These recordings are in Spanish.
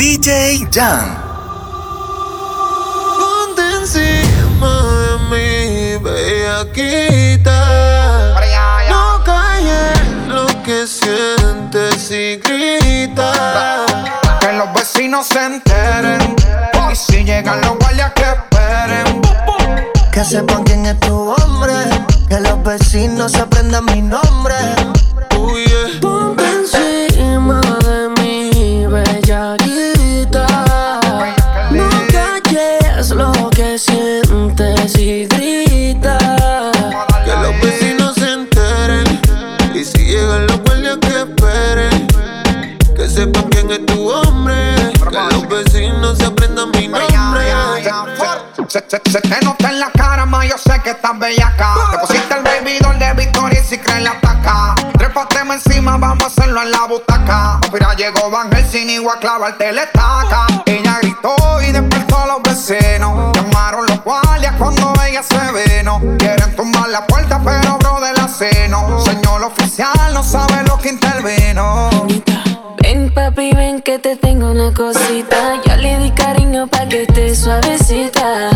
DJ Jan. Ponte encima de mí, bellaquita. No calles lo que sientes y grita. Que los vecinos se enteren. Y si llegan los guardias que esperen. Que sepan quién es tu hombre. Que los vecinos aprendan mi nombre. Se, se- te nota en la cara, ma, yo sé que estás bellaca. Te pusiste el baby doll de Victoria y si crees la ataca. Trépateme encima, vamos a hacerlo en la butaca. Mira, llegó Van Helsing y voy a clavarte la estaca. Ella gritó y despertó a los vecinos. Llamaron los guardias cuando ella se vino. Quieren tumbar la puerta, pero bro de la. Señor oficial, no sabe lo que intervino. Ven papi, ven que te tengo una cosita. Cariño pa' que esté suavecita.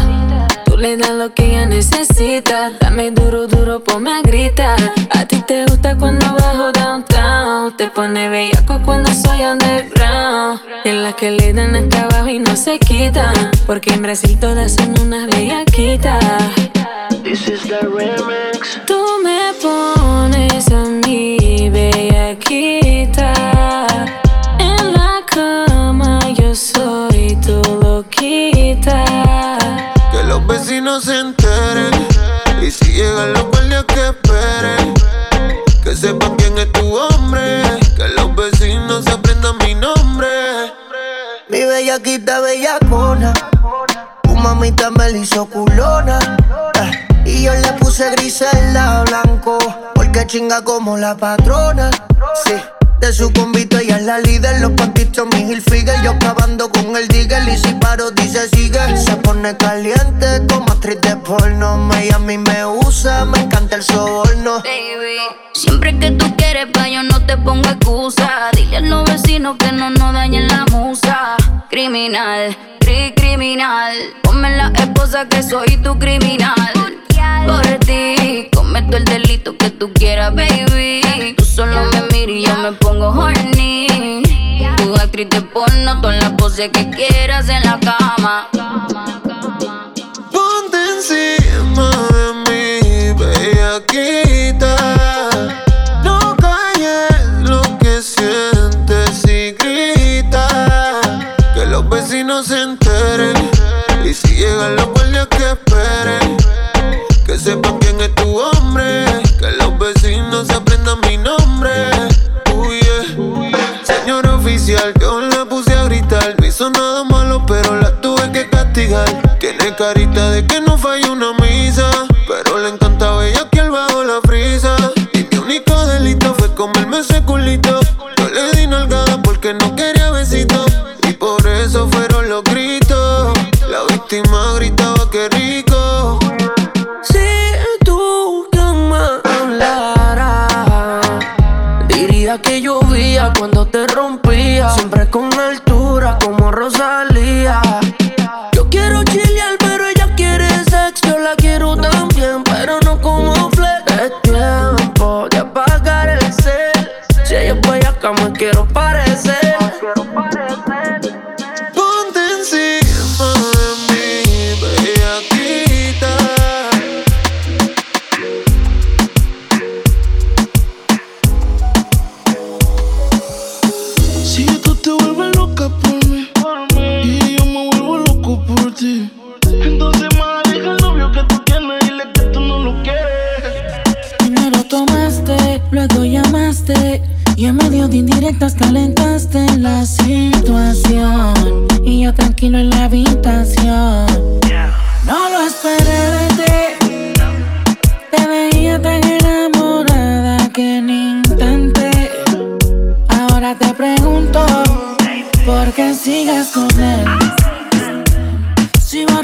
Tú le das lo que ella necesita. Dame duro, duro, ponme a gritar. A ti te gusta cuando bajo downtown. Te pone bellaco cuando soy underground. En las que le dan hasta abajo y no se quitan. Porque en Brasil todas son unas bellaquitas. This is the remix. Como la patrona. Sí. De su convito ella es la líder, los pantitos mi Hilfiger Yo acabando con el digger y si paro dice sigue Se pone caliente como actriz de porno Me a mí me usa, me encanta el soborno Baby, siempre que tú quieres, pa' yo no te pongo excusa. Dile a los vecinos que no Criminal, cri criminal. Ponme la esposa que soy tu criminal. Por ti, cometo el delito que tú quieras, baby. Tú solo me miras y yo me pongo horny. Tu actriz de porno, todas las poses que quieras en la cama. Nombre. Señor oficial, yo la puse a gritar. No hizo nada malo, pero la tuve que castigar. Tiene carita de que no falla una misa. Pero le encanta bella que al bajo la frisa. Y mi único delito fue comerme ese culito.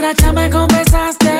Borracha me confesaste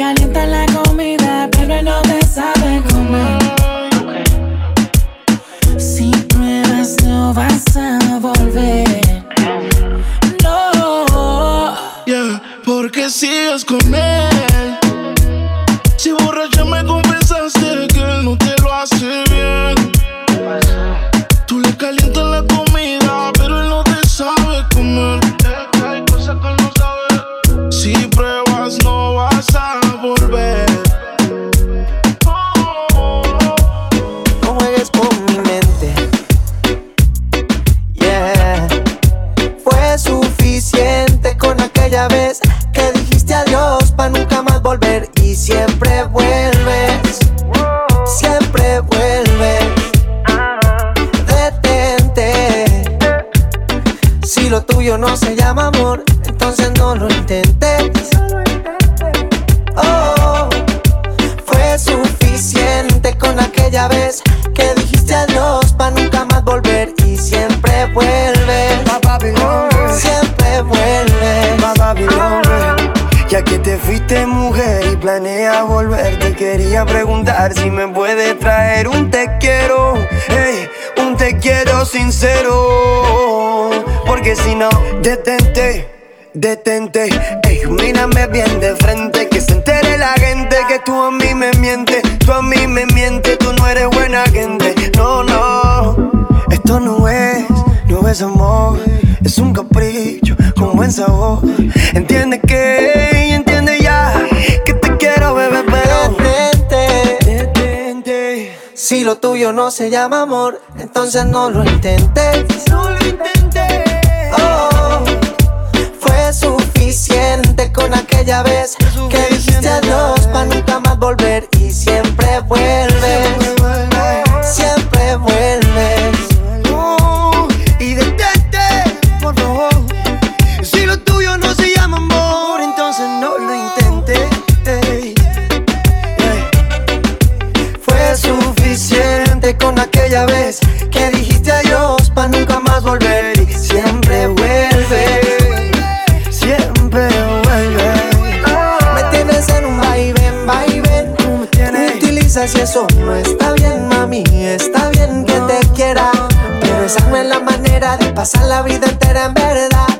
Calientas la comida, pero no te sabe comer. Si pruebas, no vas a volver. No. Yeah, porque sigues con él. Si borracha me siempre vuelves. Siempre vuelves. Detente. Si lo tuyo no se llama amor, entonces no lo intentes. Oh. Fue suficiente con aquella vez que te fuiste mujer y planeas volver, te quería preguntar si me puedes traer un te quiero, ey, un te quiero sincero. Porque si no, detente, detente, ey, mírame bien de frente, que se entere la gente que tú a mí me mientes, tú a mí me mientes, tú no eres buena gente. No, no, esto no es, no es amor, es un capricho con buen sabor. Entiende que, lo tuyo no se llama amor, entonces no lo intentes. No lo intenté. Oh, fue suficiente con aquella vez que dijiste adiós para nunca más volver y siempre vuelves. Que dijiste adiós para nunca más volver y siempre vuelves. Siempre vuelve. Me tienes en un vaivén, vaivén. Tú utilizas eso no está bien, mami. Está bien que te quiera, pero esa no es la manera de pasar la vida entera en verdad.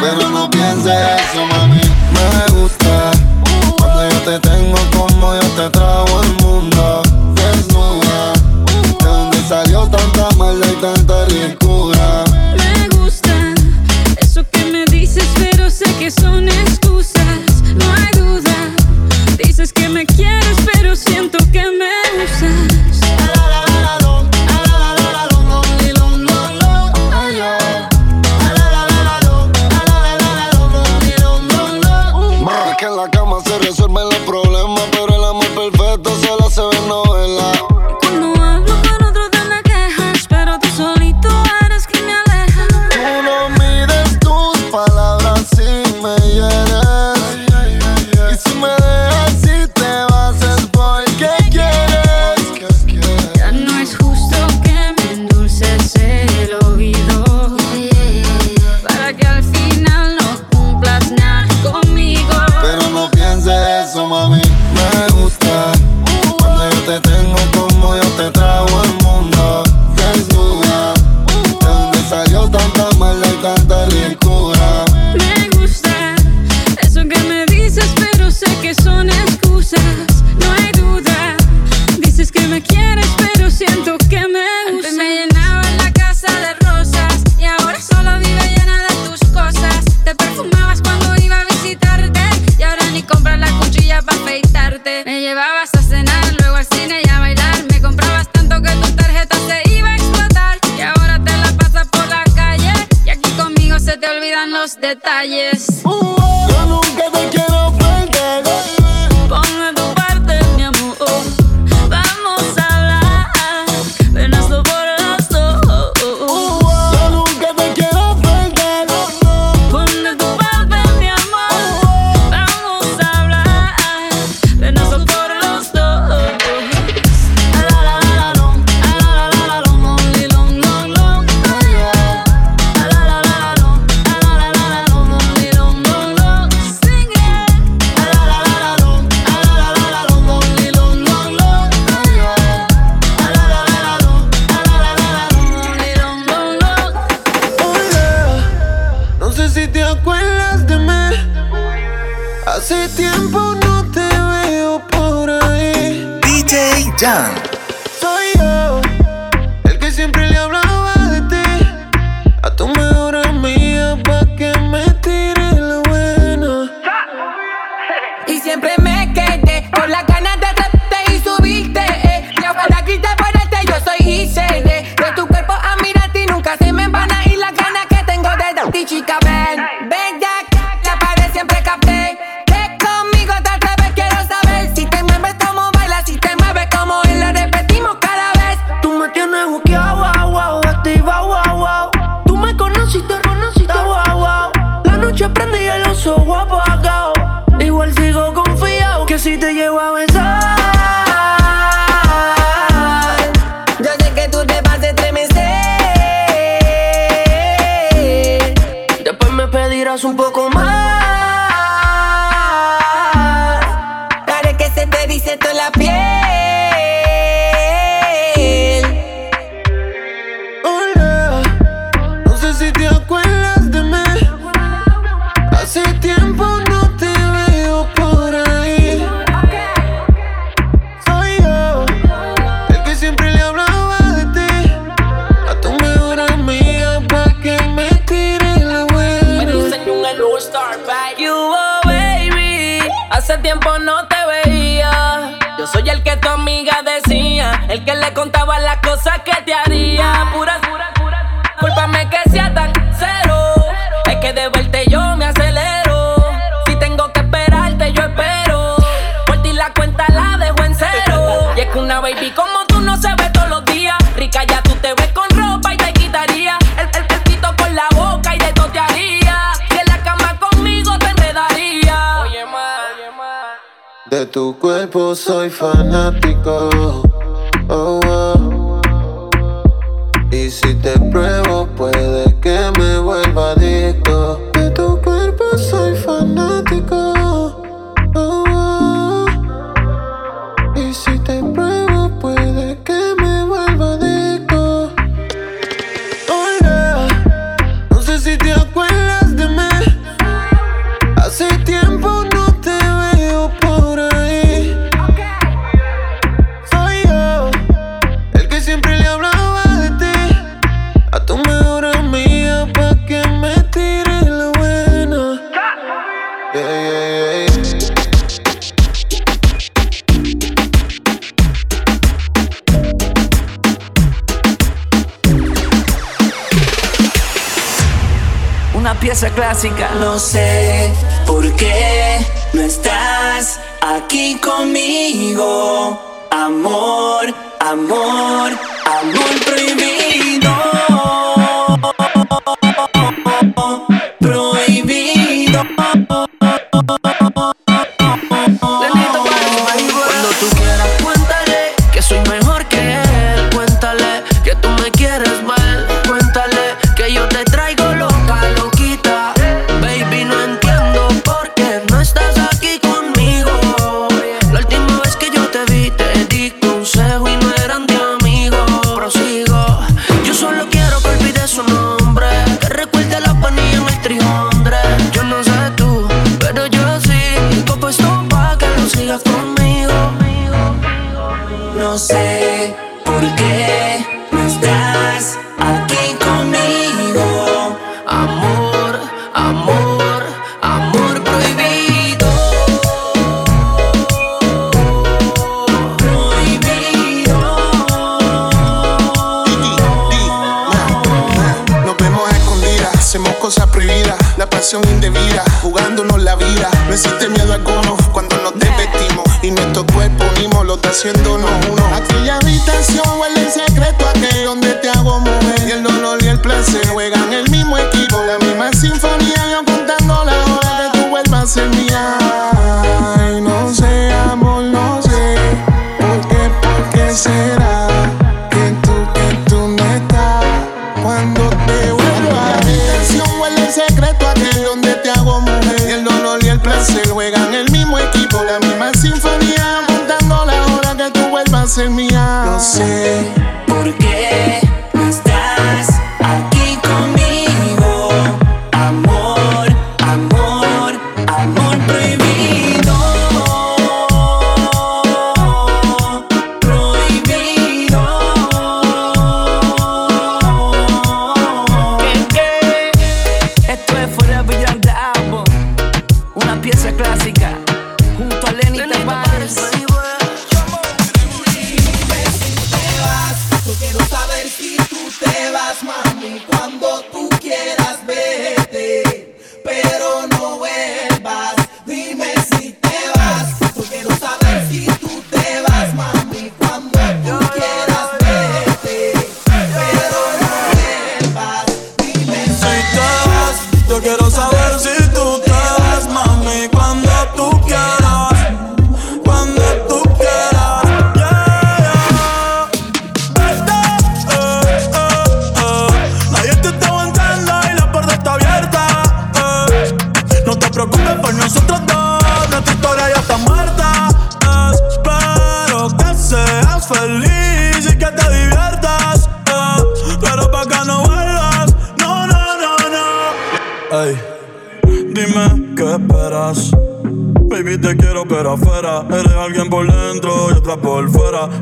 Pero no pienses eso, mami. Me gusta cuando yo te tengo como yo te trago si te acuerdas de mí. Hace tiempo no te veo por ahí. DJ Jan. Soy fanático. Amor se juegan el mismo equipo, la misma sinfonía, contando la hora que tú vuelvas a ser mía. No sé por qué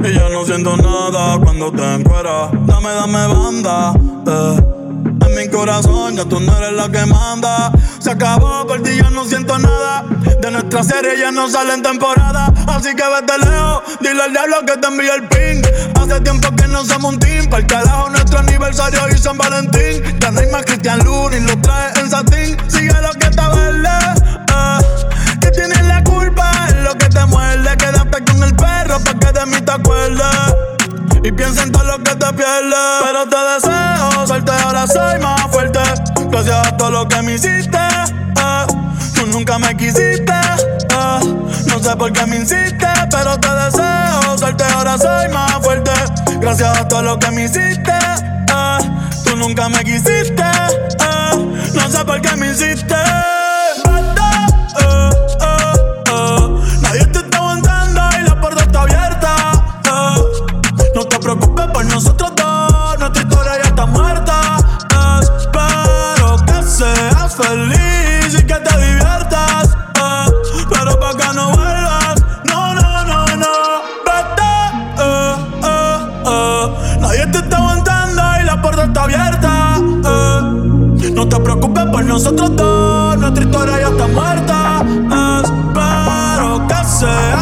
Y ya no siento nada cuando te encueras Dame, dame banda, eh. En mi corazón ya tú no eres la que manda. Se acabó, por ti ya no siento nada. De nuestra serie ya no sale en temporada. Así que vete lejos, dile al diablo que te envíe el ping. Hace tiempo que no somos un team Para el carajo nuestro aniversario y San Valentín. Hay más Cristian Lunin, lo trae en satín. Sigue lo que está verde, eh Que tienes la culpa, es lo que te muerde Quédate con el perro pa' que de mí te acuerdes y piensa en todo lo que te pierdes. Pero te deseo suerte, ahora soy más fuerte. Gracias a todo lo que me hiciste. eh. Tú nunca me quisiste. eh. No sé por qué me insiste, pero te deseo suerte, ahora soy más fuerte. Gracias a todo lo que me hiciste. eh. Tú nunca me quisiste. No sé por qué me hiciste. Preocupes por nosotros dos, nuestra historia ya está muerta. Espero que seas feliz y que te diviertas. pero pa' que no vuelvas, no, no, no, no. Vete. Nadie te está aguantando y la puerta está abierta. No te preocupes por nosotros dos, nuestra historia ya está muerta. Espero que seas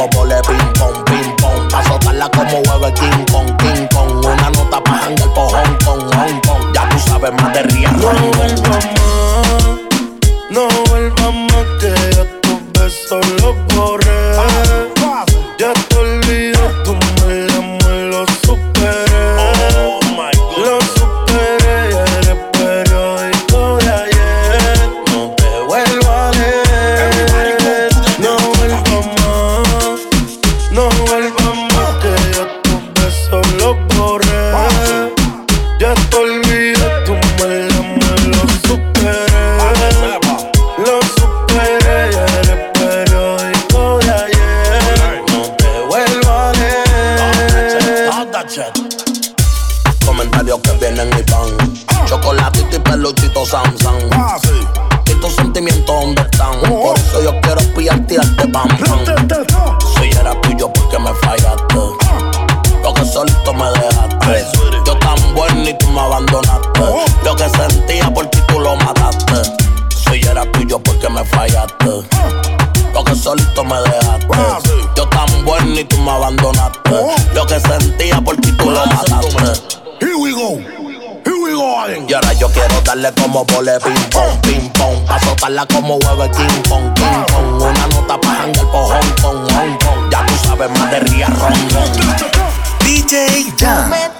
como mole Yo tan bueno y tú me abandonaste. Lo que sentía por ti tú lo mataste. Here we go. here we go Y ahora yo quiero darle como vole ping pong, ping pong. Pa' soltarla como hueve king pong, pong. Una nota pa' jangar por Hong Kong, Ya tú sabes más de ría ron, ron. DJ Jan.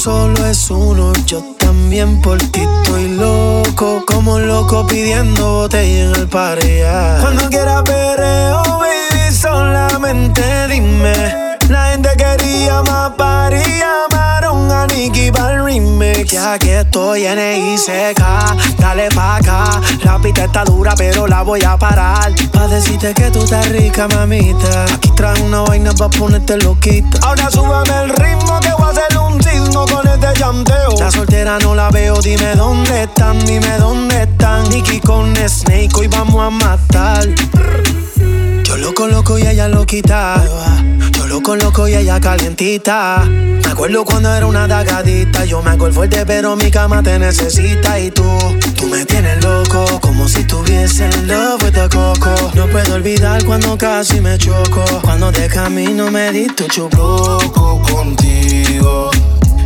solo es uno, yo también por ti estoy loco. Como loco pidiendo botella en el parear. Cuando quieras perreo, baby, solamente dime. La gente quería más party, llamaron a Nicky para. Ya que estoy en ICK, dale pa' acá. La pita está dura, pero la voy a parar. Pa' decirte que tú estás rica, mamita. Aquí trae una vaina pa' ponerte loquita. Ahora súbame el ritmo que voy a hacerlo con este llanteo. La soltera no la veo, dime dónde están, dime dónde están. Nicky con Snake, hoy vamos a matar. Yo lo coloco y ella lo quita. Yo lo coloco y ella calientita. Me acuerdo cuando era una dagadita. Yo me hago el fuerte, pero mi cama te necesita. Y tú, tú me tienes loco, como si estuviese en love with the coco. No puedo olvidar cuando casi me choco. Cuando de camino me di tu chubroco contigo.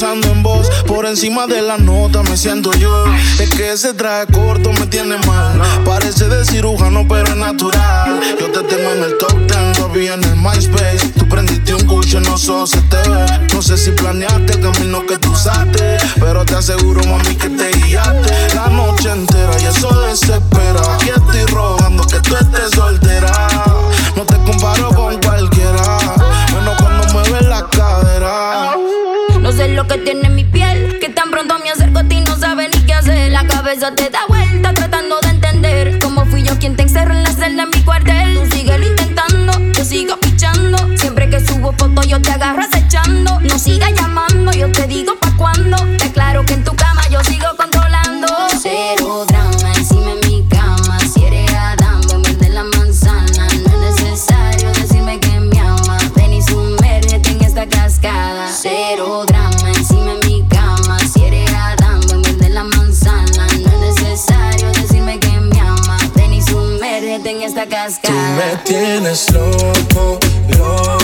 pensando en vos. Por encima de la nota me siento yo. Es que ese traje corto me tiene mal. Parece de cirujano, pero es natural. Yo te tengo en el top 10, todavía en el MySpace. Tú prendiste un cucho, no sos se te ve. No sé si planeaste el camino que tú usaste. Pero te aseguro, mami, que te guiaste. La noche entera y eso desespera. Aquí estoy rogando que tú estés soltera. No te comparo cabeza te da vuelta tratando de entender cómo fui yo quien te encerró en la celda en mi cuartel. Tú síguelo intentando, yo sigo pichando. Siempre que subo fotos yo te agarro acechando. No sigas llamando, yo te digo pa' cuándo. Te claro que en tu cama yo sigo Tú me tienes loco, loco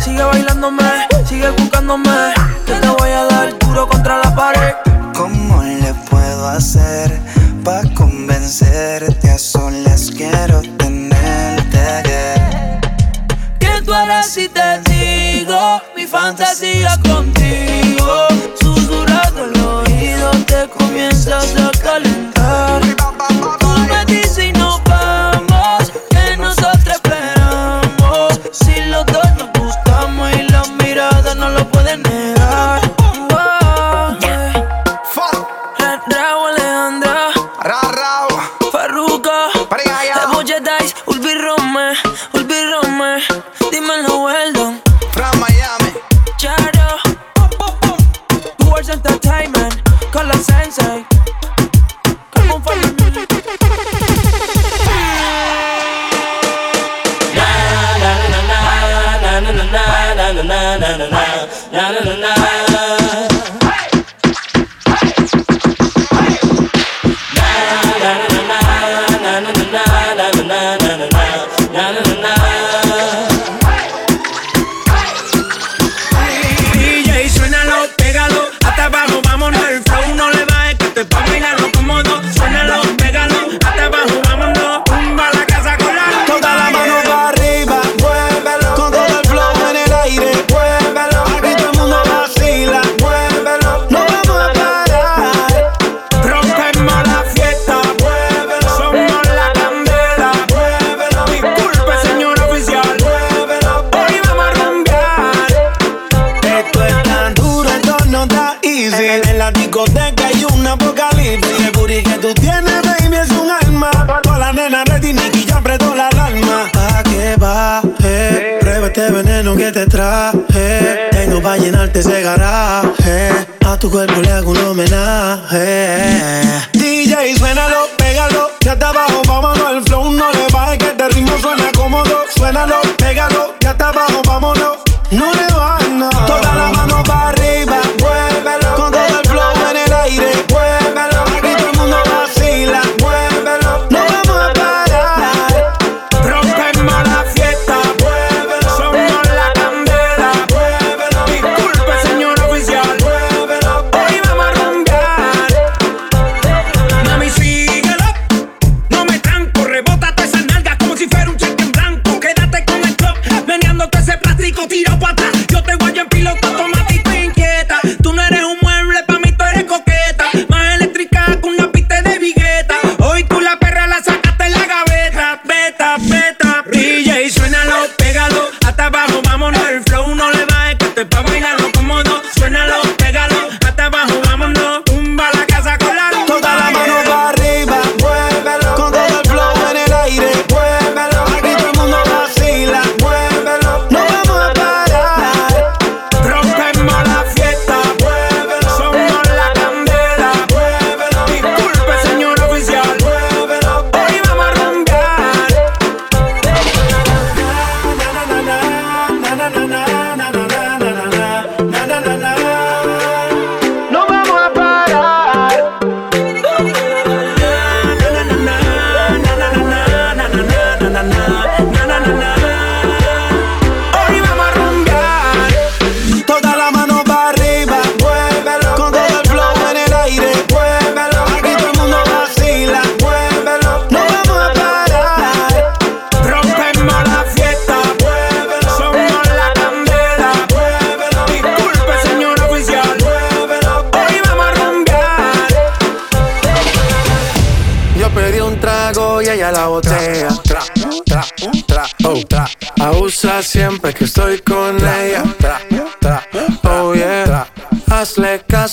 Sigue bailándome, sigue buscándome.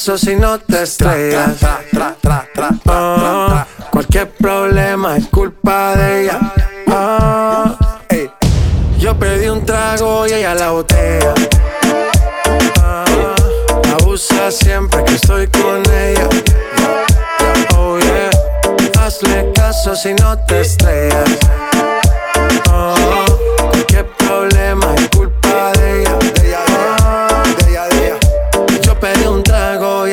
Caso si no te estrellas.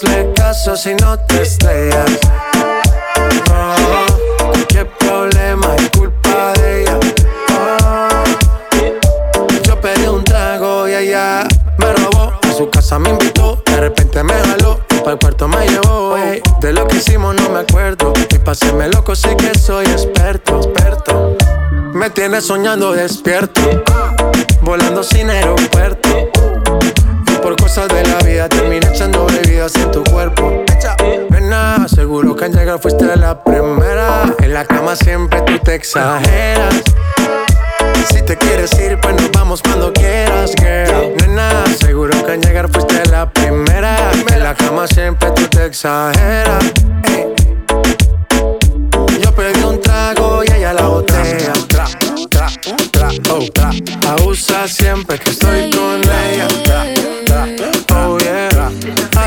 Hazle caso si no te estrellas. Oh, cualquier problema es culpa de ella. Oh, yo pedí un trago y ella me robó. A su casa me invitó, de repente me jaló. Para el cuarto me llevó. ey. De lo que hicimos no me acuerdo. Y pa' hacerme loco sé que soy experto, experto. Me tienes soñando despierto, volando sin aeropuerto. Por cosas de la vida terminé echando bebidas en tu cuerpo. Nena, seguro que al llegar fuiste la primera. En la cama siempre tú te exageras. Si te quieres ir, pues nos vamos cuando quieras, girl. Nena, seguro que al llegar fuiste la primera. En la cama siempre tú te exageras. Ey. Yo pedí un trago y ella la botella. Tra, tra, tra, oh, tra. Abusa siempre que estoy con ella. Tra, tra.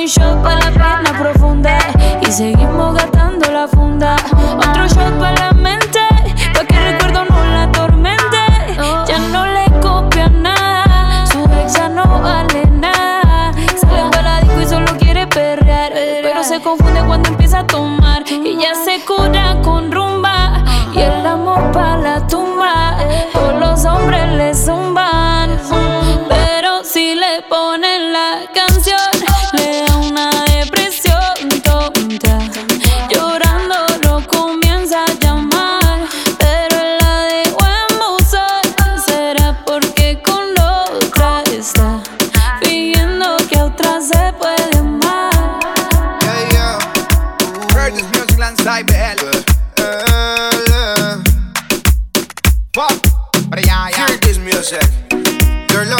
un shot para la pena profunda y seguimos gastando la funda. Otro shot para la mente, pa' que el recuerdo no la atormente. Ya no le copia nada, su ex ya no vale nada. Sale para la disco y solo quiere perrear, pero se confunde cuando empieza a tomar y ya se cura con rumba y el amor para la tumba. Todos los hombres le zumban,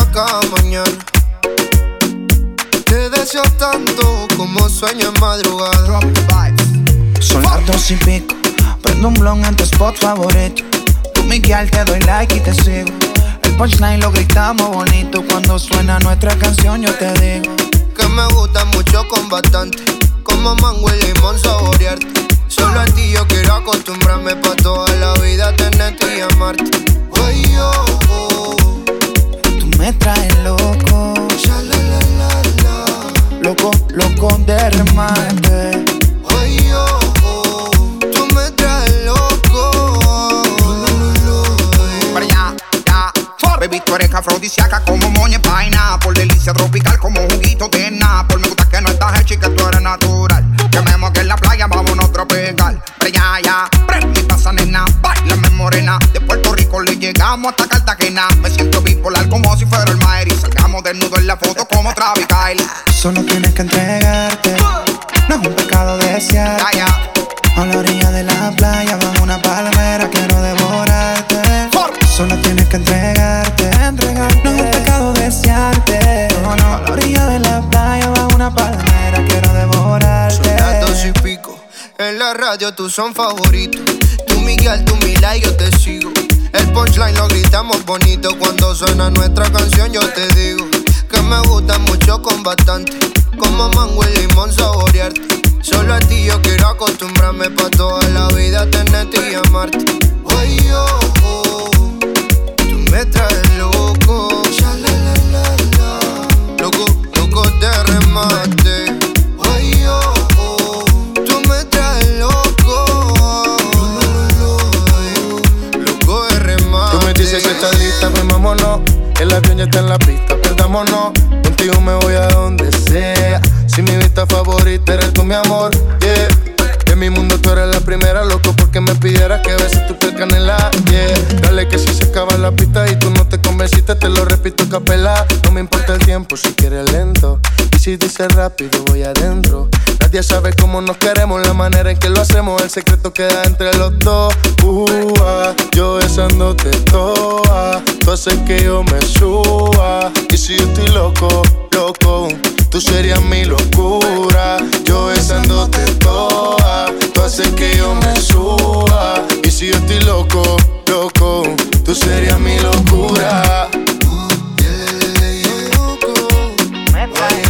Loca mañana. Te deseo tanto como sueño en madrugada. Son las dos y pico. Prendo un blon en tu spot favorito. Tú, Miguel, te doy like y te sigo. El punchline lo gritamos bonito. Cuando suena nuestra canción, yo te digo. Que me gusta mucho con bastante. Como mango y limón saborearte. Solo a ti yo quiero acostumbrarme pa' toda la vida tenerte y amarte. Ay, oh, oh. Me traes loco. Loco, loco de remate. Ay, oh. Tú me traes loco. Pero ya, ya. Baby, tú eres afrodisíaca como moña vaina. Por delicia tropical como juguito de Por Me gusta que no estás hecha y que tú eres natural. Quememos que en la playa vámonos a tropical. Pero ya, ya. Prende y pasa, nena. Bailame morena. De Puerto Rico le llegamos hasta En la foto como Travis Kyle. Solo tienes que entregarte. No es un pecado desear. A la orilla de la playa, bajo una palmera, quiero devorarte. Solo tienes que entregarte. No es un pecado desearte. No, no, a la orilla de la playa, bajo una palmera, quiero devorarte. Son las dos y pico. En la radio tú son favoritos. Tú Miguel, tú Mila y yo te sigo. El punchline lo gritamos bonito. Cuando suena nuestra canción, yo te digo me gusta mucho con bastante. Como mango y limón saborearte. Solo a ti yo quiero acostumbrarme pa' toda la vida tenerte y amarte. No me importa el tiempo si quieres lento. Y si dices rápido, voy adentro. Nadie sabe cómo nos queremos, la manera en que lo hacemos, el secreto queda entre los dos. Uh, ah, yo besándote toa, tú haces que yo me suba. Y si yo estoy loco, loco, tú serías mi locura. Yo besándote toa, tú haces que yo me suba. Y si yo estoy loco, loco, tú serías mi locura. Soy